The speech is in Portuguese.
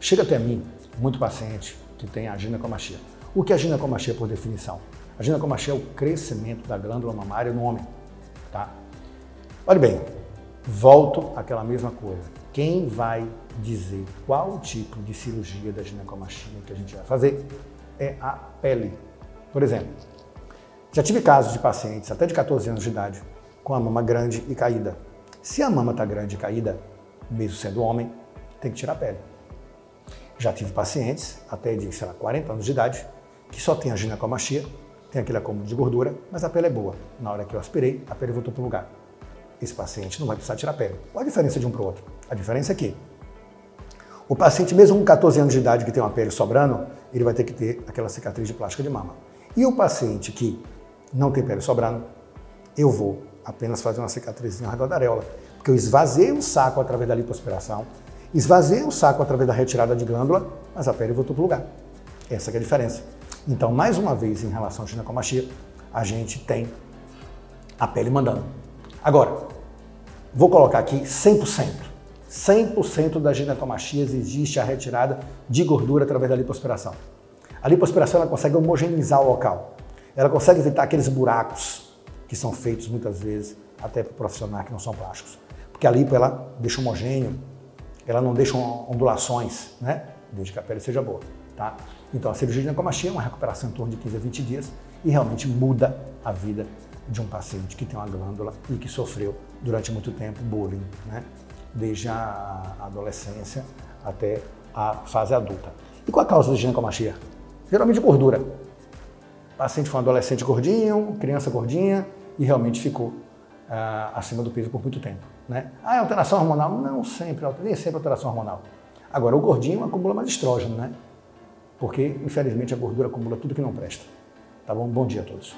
Chega até mim muito paciente que tem a ginecomastia. O que é a ginecomastia por definição? A ginecomastia é o crescimento da glândula mamária no homem, tá? Olha bem, volto àquela mesma coisa. Quem vai dizer qual tipo de cirurgia da ginecomastia que a gente vai fazer é a pele. Por exemplo, já tive casos de pacientes até de 14 anos de idade com a mama grande e caída. Se a mama está grande e caída, mesmo sendo homem, tem que tirar a pele. Já tive pacientes até de, sei lá, 40 anos de idade que só tem a ginecomastia, tem aquele acúmulo de gordura, mas a pele é boa. Na hora que eu aspirei, a pele voltou para o lugar. Esse paciente não vai precisar tirar a pele. Qual a diferença de um para o outro? A diferença é que o paciente, mesmo com 14 anos de idade que tem uma pele sobrando, ele vai ter que ter aquela cicatriz de plástica de mama. E o paciente que não tem pele sobrando, eu vou apenas fazer uma cicatrizinha ao redor da areola, porque eu esvaziei o saco através da lipoaspiração, esvaziei o saco através da retirada de glândula, mas a pele voltou para o lugar. Essa é a diferença. Então, mais uma vez, em relação à ginecomastia, a gente tem a pele mandando. Agora, vou colocar aqui 100%. 100% das ginecomastias existe a retirada de gordura através da lipoaspiração. A lipoaspiração ela consegue homogeneizar o local. Ela consegue evitar aqueles buracos que são feitos muitas vezes até para profissionais que não são plásticos. Porque a lipo ela deixa homogêneo, ela não deixa ondulações, né? Desde que a pele seja boa, tá? Então a cirurgia de ginecomastia é uma recuperação em torno de 15 a 20 dias e realmente muda a vida de um paciente que tem uma glândula e que sofreu durante muito tempo bullying, né? desde a adolescência até a fase adulta. E qual a causa da ginecomastia? Geralmente gordura. O paciente foi um adolescente gordinho, criança gordinha e realmente ficou ah, acima do peso por muito tempo. Né? Ah, é alteração hormonal? Não sempre, nem sempre alteração hormonal. Agora, o gordinho acumula mais estrógeno, né? Porque, infelizmente, a gordura acumula tudo que não presta. Tá bom? Bom dia a todos.